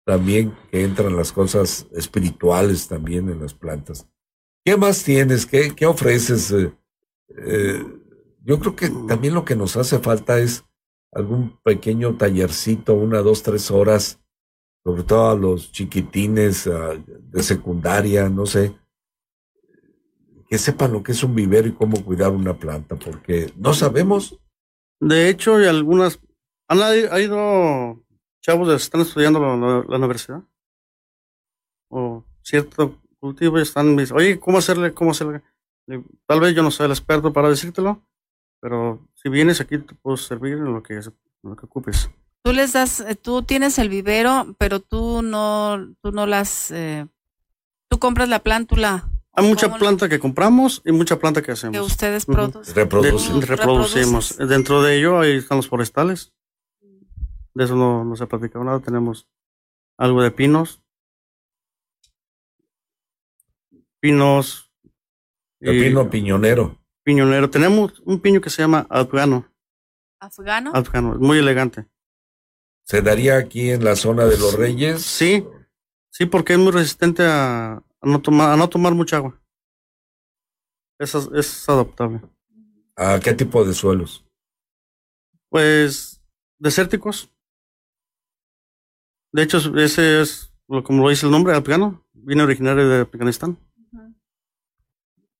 también que entran las cosas espirituales también en las plantas. ¿Qué más tienes? ¿Qué, qué ofreces? Eh, eh, yo creo que también lo que nos hace falta es algún pequeño tallercito, una, dos, tres horas, sobre todo a los chiquitines de secundaria, no sé, que sepan lo que es un vivero y cómo cuidar una planta, porque no sabemos. De hecho, y algunas. ¿Han ha ido chavos que están estudiando la, universidad? O cierto cultivo y están. Oye, ¿cómo hacerle? ¿Cómo hacerle? Tal vez yo no soy el experto para decírtelo, pero si vienes aquí te puedo servir en lo que, en lo que ocupes. Tú les das, eh, tú tienes el vivero, pero tú no, tú no las, eh, tú compras la plántula Hay mucha ¿Cómo lo- planta que compramos y mucha planta que hacemos. que ustedes producen. Reproducen. De- reproducimos. Dentro de ello ahí están los forestales. De eso no, no se ha platicado nada. Tenemos algo de pinos. Pinos. El y pino piñonero. Piñonero. Tenemos un piño que se llama afgano. ¿Afgano? Afgano. Es muy elegante. ¿Se daría aquí en la zona de los Reyes? Sí. Sí, porque es muy resistente a, a no, tomar, a no tomar mucha agua. Es, es adaptable. ¿A qué tipo de suelos? Pues desérticos. De hecho, ese es, lo- como lo dice el nombre, afgano. Viene originario de Afganistán.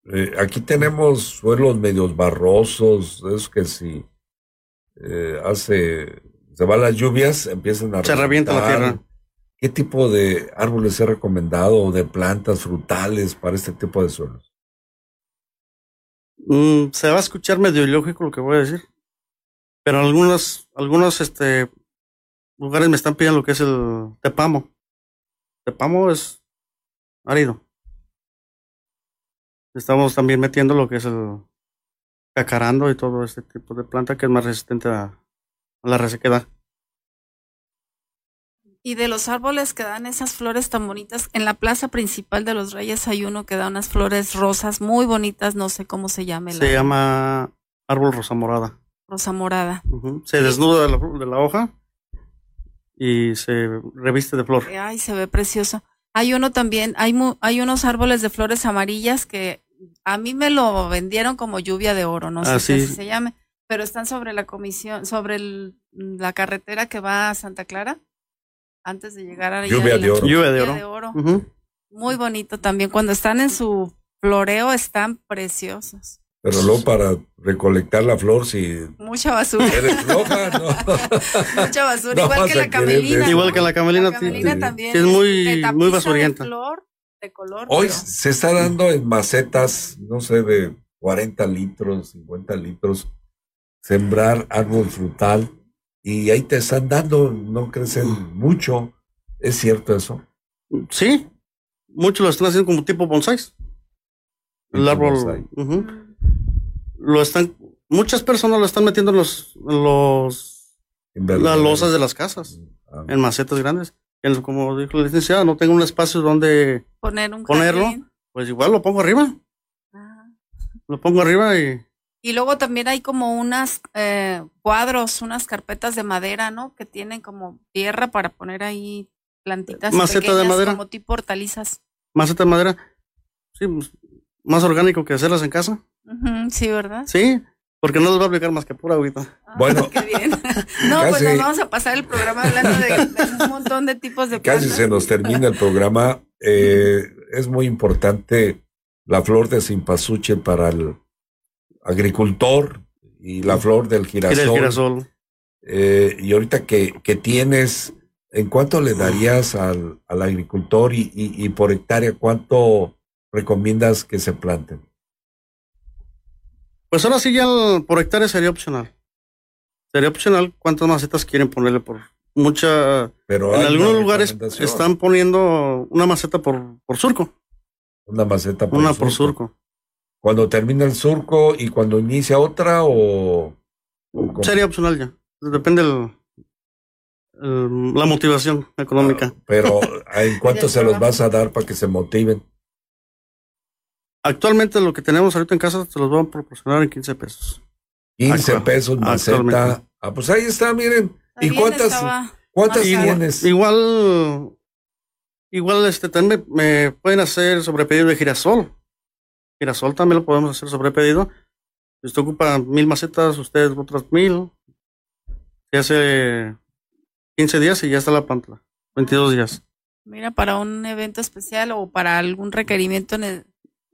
Eh, aquí tenemos suelos medios barrosos, es que si eh, hace, se van las lluvias, empiezan a Se revienta la tierra. ¿Qué tipo de árboles se ha recomendado o de plantas frutales para este tipo de suelos? Mm, se va a escuchar medio ilógico lo que voy a decir. Pero algunos, algunos este, lugares me están pidiendo lo que es el tepamo. Tepamo es árido. Estamos también metiendo lo que es el cacarando y todo este tipo de planta que es más resistente a, a la resequedad. Y de los árboles que dan esas flores tan bonitas, en la plaza principal de los Reyes hay uno que da unas flores rosas muy bonitas, no sé cómo se llame. Se la llama árbol rosa morada. rosa morada. Se desnuda de la, de la hoja y se reviste de flor. Ay, se ve precioso. Hay uno también, hay, mu- hay unos árboles de flores amarillas que a mí me lo vendieron como lluvia de oro, no sé Ah, si sí. así se llame, pero están sobre la comisión, sobre el- la carretera que va a Santa Clara, antes de llegar a Lluvia de oro. Lluvia de oro. Muy bonito también. Cuando están en su floreo están preciosos. Pero luego para recolectar la flor, si Mucha basura. eres floja, no. Mucha basura. No igual que la camelina. Igual que la camelina, La camelina también. es de muy, muy de basurienta. flor, de color. Hoy pero- se está dando en macetas, no sé, de 40 litros, 50 litros, sembrar árbol frutal y ahí te están dando, no crecen mucho. ¿Es cierto eso? Sí, muchos lo están haciendo como tipo bonsáis. El árbol. bonsái. ujú. Lo están, muchas personas lo están metiendo en los, en los En las losas de las casas, Ah. en macetas grandes. En- como dijo la licenciada, no tengo un espacio donde poner un ponerlo, jardín. pues igual lo pongo arriba. Lo pongo arriba y Y luego también hay como unas eh, cuadros, unas carpetas de madera, ¿no? Que tienen como tierra para poner ahí plantitas Maceta de madera. como tipo hortalizas. maceta de madera. Sí, pues, más orgánico que hacerlas en casa. Sí, ¿verdad? Sí, porque no les va a aplicar más que pura agüita. Bueno, Qué bien. No, pues Casi- nos vamos a pasar el programa hablando de, de un montón de tipos de casi plantas. se nos termina el programa. Eh, es muy importante la flor de cempasúchil para el agricultor y la flor del Gira girasol. el girasol. Eh, y ahorita que, que tienes, ¿en cuánto le darías al, al agricultor y, y- y por hectárea cuánto recomiendas que se planten? Pues ahora sí ya el- por hectárea sería opcional. Sería opcional cuántas macetas quieren ponerle por mucha. Pero en algunos lugares están poniendo una maceta por, por surco. Una maceta por una surco. por surco. Cuando termina el surco y cuando inicia otra o... Sería opcional ya. Depende el, el- la motivación económica. Pero ¿en cuánto se los vas a dar para que se motiven? Actualmente lo que tenemos ahorita en casa se los van a proporcionar en 15 pesos. 15 Actual- pesos maceta. Ah, pues ahí está, miren. ¿Y cuántas, cuántas tienes? Igual, igual este también me, pueden hacer sobrepedido de girasol. Girasol también lo podemos hacer sobrepedido. Si usted ocupa mil macetas, ustedes otras mil. Se hace 15 días y ya está la planta. 22 días. Mira, para un evento especial o para algún requerimiento ne-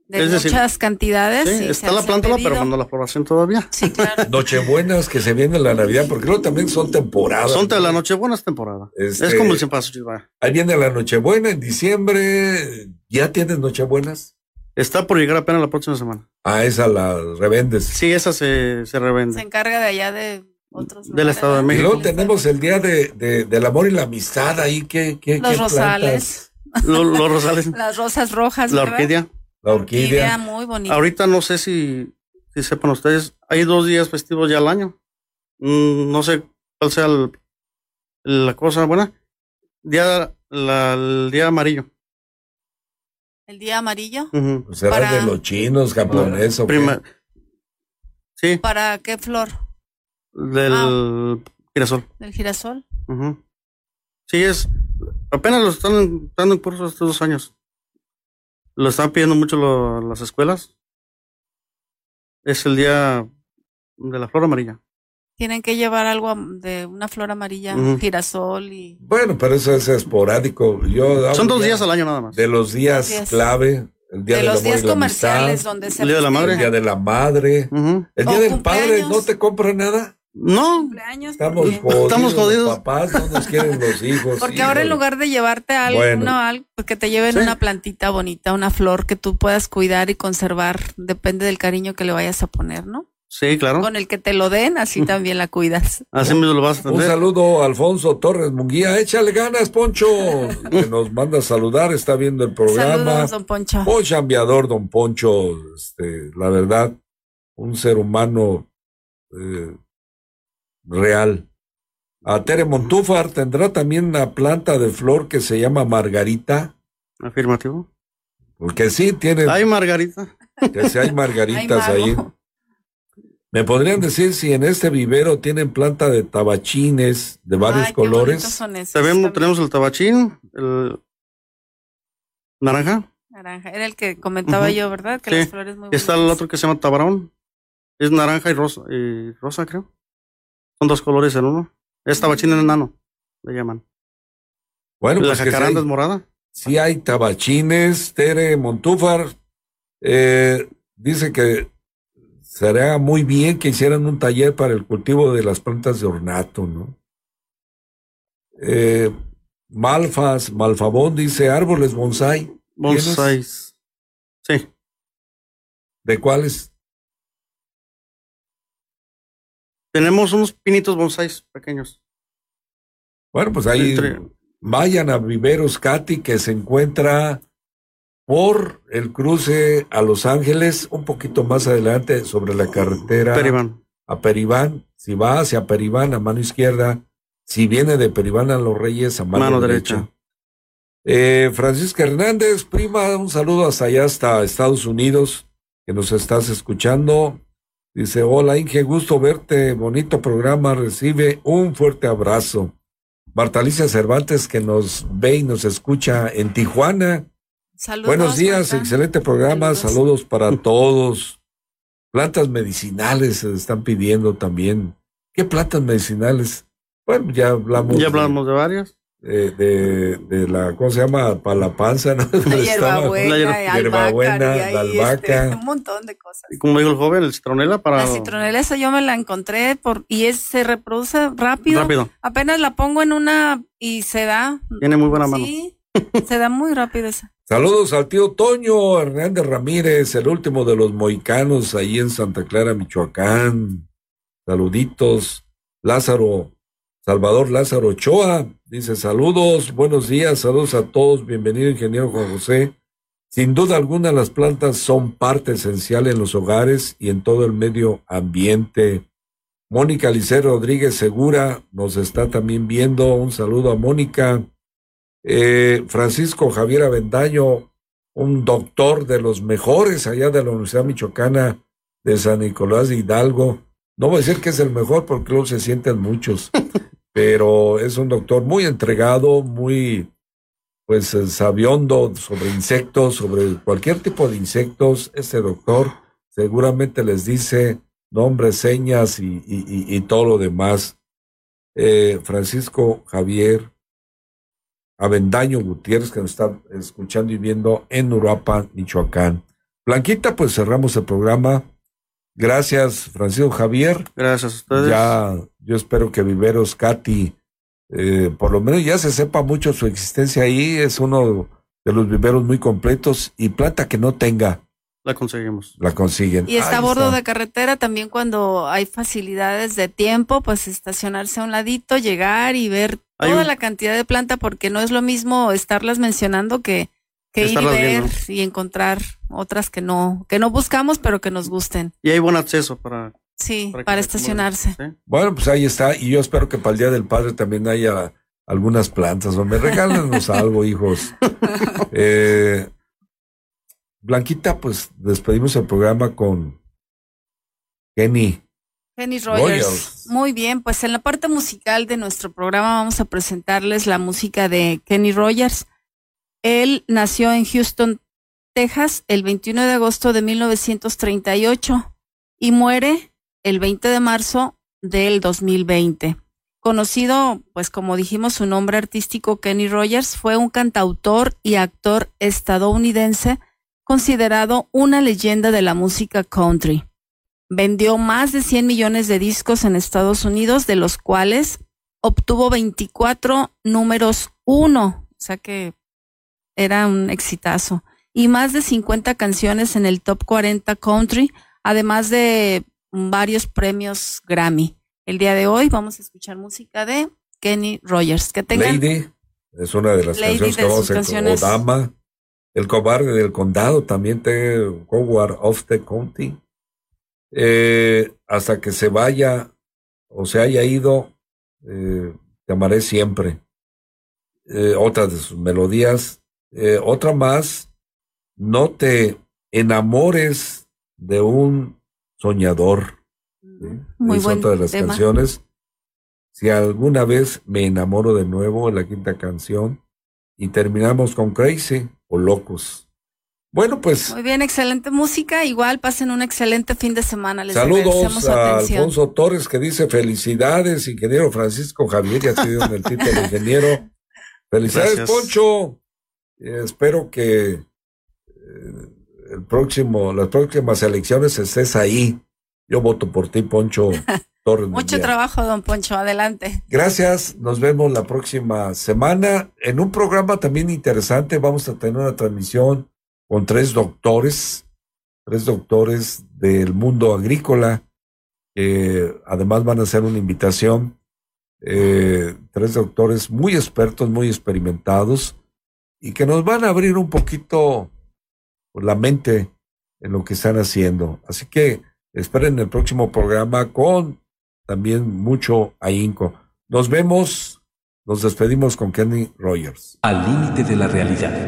de Es decir, muchas cantidades. Sí, está la planta, pero no la floración todavía. Sí, claro. Nochebuenas que se viene la Navidad, porque luego también son temporadas. Son de la Nochebuena es temporada. Este, Es como el vaya. Ahí viene la Nochebuena en diciembre. ¿Ya tienes Nochebuenas? Está por llegar apenas la próxima semana. Ah, esa la revendes. Sí, esa se, se revende. Se encarga de allá de otros Del lugares, Estado de ¿verdad? Y México. luego tenemos el día de, de- del amor y la amistad ahí. ¿Qué, qué, Los qué rosales, Lo- Los, rosales. las rosas rojas, La ¿verdad? orquídea. La orquídea. muy bonita. Ahorita no sé si, si sepan ustedes, hay dos días festivos ya al año. Mm, no sé cuál sea el- la cosa buena. Día, la- el día amarillo. El día amarillo. Ujú. Pues será Para- de los chinos, japoneses. sí, ¿Para qué flor? del Ah. girasol. ¿Del girasol? Sí, es. Apenas lo están dando en curso estos dos años. Lo están pidiendo mucho lo- las escuelas. Es el día de la flor amarilla. Tienen que llevar algo de una flor amarilla, Ujú. girasol y... Bueno, pero eso es esporádico. Yo Son dos días al año nada más. De los días Días. clave. El día de del los días comerciales amistad, donde se El día de la madre. El día de la madre. Ujú. El día O del padre, cumpleaños. ¿no te compra nada? No, cumpleaños. Estamos jodidos. Estamos jodidos. Los papás no nos quieren los hijos. Porque ahora en lugar de llevarte algo, Bueno. no, algo, pues que te lleven Sí. una plantita bonita, una flor que tú puedas cuidar y conservar, depende del cariño que le vayas a poner, ¿no? sí, claro. Con el que te lo den, así también la cuidas. Así mismo lo vas a Un tener. saludo a Alfonso Torres Munguía. Échale ganas, Poncho. que nos manda a saludar. Está viendo el programa. Saludos, don Poncho. Muy chambeador, don Poncho. Este, la verdad, un ser humano eh, real. A Tere Montúfar tendrá también una planta de flor que se llama Margarita. Afirmativo. Porque sí, tiene. Ay, Margarita. Que si hay margaritas ahí. ¿Me podrían decir si en este vivero tienen planta de tabachines de varios Ay, qué bonitos colores? son esos Tenemos, el tabachín, el naranja. Naranja. Era el que comentaba yo, ¿verdad? Que Sí. las flores muy está el otro que se llama tabarón. Es naranja y rosa, y rosa creo. Son dos colores en uno. Es tabachín enano, le llaman. Bueno, la pues que sí jacaranda hay, es morada. sí hay tabachines. Tere Montúfar eh, dice que sería muy bien que hicieran un taller para el cultivo de las plantas de ornato, ¿no? Eh, Malfas, Malfabón dice árboles bonsai. ¿Tienes? Bonsáis. Sí. ¿De cuáles? Tenemos unos pinitos bonsáis pequeños. Bueno, pues ahí Entre- vayan a Viveros Cati, que se encuentra por el cruce a Los Ángeles, un poquito más adelante sobre la carretera Peribán. a Peribán. Si va hacia Peribán a mano izquierda, si viene de Peribán a Los Reyes a mano, Mano derecha. derecha. Eh, Francisca Hernández, prima, un saludo hasta allá, hasta Estados Unidos, que nos estás escuchando. Dice, hola Inge, gusto verte, bonito programa, recibe un fuerte abrazo. Marta Alicia Cervantes, que nos ve y nos escucha en Tijuana. Saludos, Buenos días, Marta. excelente programa, Saludos. saludos, para todos. Plantas medicinales se están pidiendo también. ¿Qué plantas medicinales? Bueno, ya hablamos. Ya de- hablamos de varias. De, de, de la, ¿cómo se llama? Para la panza, ¿no? La hierbabuena, La albahaca, hierbabuena, y ahí, la albahaca. este, un montón de cosas. Y como dijo el joven, el citronela para. La citronela esa yo me la encontré por y es, se reproduce rápido. Rápido. Apenas la pongo en una y se da. Tiene muy buena mano. Sí, se da muy rápido esa. Saludos al tío Toño Hernández Ramírez, el último de los moicanos ahí en Santa Clara, Michoacán. Saluditos. Lázaro, Salvador Lázaro Ochoa, dice saludos, buenos días, saludos a todos, bienvenido ingeniero Juan José. Sin duda alguna las plantas son parte esencial en los hogares y en todo el medio ambiente. Mónica Licer Rodríguez Segura nos está también viendo, un saludo a Mónica. Eh, Francisco Javier Avendaño, un doctor de los mejores allá de la Universidad Michoacana de San Nicolás de Hidalgo. No voy a decir que es el mejor porque luego se sienten muchos, pero es un doctor muy entregado, muy pues eh, sabiondo sobre insectos, sobre cualquier tipo de insectos. Este doctor seguramente les dice nombres, señas y, todo lo demás. Eh, Francisco Javier Avendaño Gutiérrez, que nos está escuchando y viendo en Uruapa, Michoacán. Blanquita, pues cerramos el programa. Gracias, Francisco Javier. Gracias a ustedes. Ya, yo espero que Viveros Katy, eh, por lo menos ya se sepa mucho su existencia ahí. Es uno de los viveros muy completos y planta que no tenga. La conseguimos. La consiguen. Y está Ahí a bordo de carretera también cuando hay facilidades de tiempo, pues estacionarse a un ladito, llegar y ver Hay toda un- la cantidad de planta, porque no es lo mismo estarlas mencionando que, que ir y ver viendo. y encontrar otras que no, que no buscamos, pero que nos gusten. Y hay buen acceso para... Sí, Para estacionarse. Bueno, pues ahí está. Y yo espero que para el Día del Padre también haya algunas plantas. O me regálanos algo, hijos. Eh, Blanquita, pues despedimos el programa con Kenny. Kenny Rogers. Rogers. Muy bien, pues en la parte musical de nuestro programa vamos a presentarles la música de Kenny Rogers. Él nació en Houston, Texas, el 21 de agosto de 1938 y muere el 20 de marzo del 2020. Conocido, pues como dijimos, su nombre artístico Kenny Rogers fue un cantautor y actor estadounidense considerado una leyenda de la música country. Vendió más de 100 millones de discos en Estados Unidos, de los cuales obtuvo 24 números uno, o sea que era un exitazo, y más de 50 canciones en el top 40 country, además de varios premios Grammy. El día de hoy vamos a escuchar música de Kenny Rogers. Que tengan Lady es una de las Lady canciones que de vamos sus a canciones. O Dama. El cobarde del condado también te Coward of the County. Eh, hasta que se vaya o se haya ido, eh, te amaré siempre. Eh, otra de sus melodías. Eh, otra más, no te enamores de un soñador. ¿sí? Muy es buen otra de las tema. canciones. Si alguna vez me enamoro de nuevo, la quinta canción. Y terminamos con Crazy o Locos. Bueno, pues Muy bien, excelente música. Igual pasen un excelente fin de semana. Les saludos a atención. Alfonso Torres que dice felicidades, ingeniero Francisco Javier, ya te dieron el título de ingeniero. Felicidades, Gracias. Poncho. Eh, espero que eh, el próximo, las próximas elecciones estés ahí. Yo voto por ti, Poncho Torres. Mucho Mundial. trabajo, don Poncho. Adelante. Gracias, nos vemos la próxima semana en un programa también interesante. Vamos a tener una transmisión con tres doctores, tres doctores del mundo agrícola, que además van a hacer una invitación, eh, tres doctores muy expertos, muy experimentados, y que nos van a abrir un poquito la mente en lo que están haciendo. Así que esperen el próximo programa con también mucho ahínco. Nos vemos, nos despedimos con Kenny Rogers. Al límite de la realidad.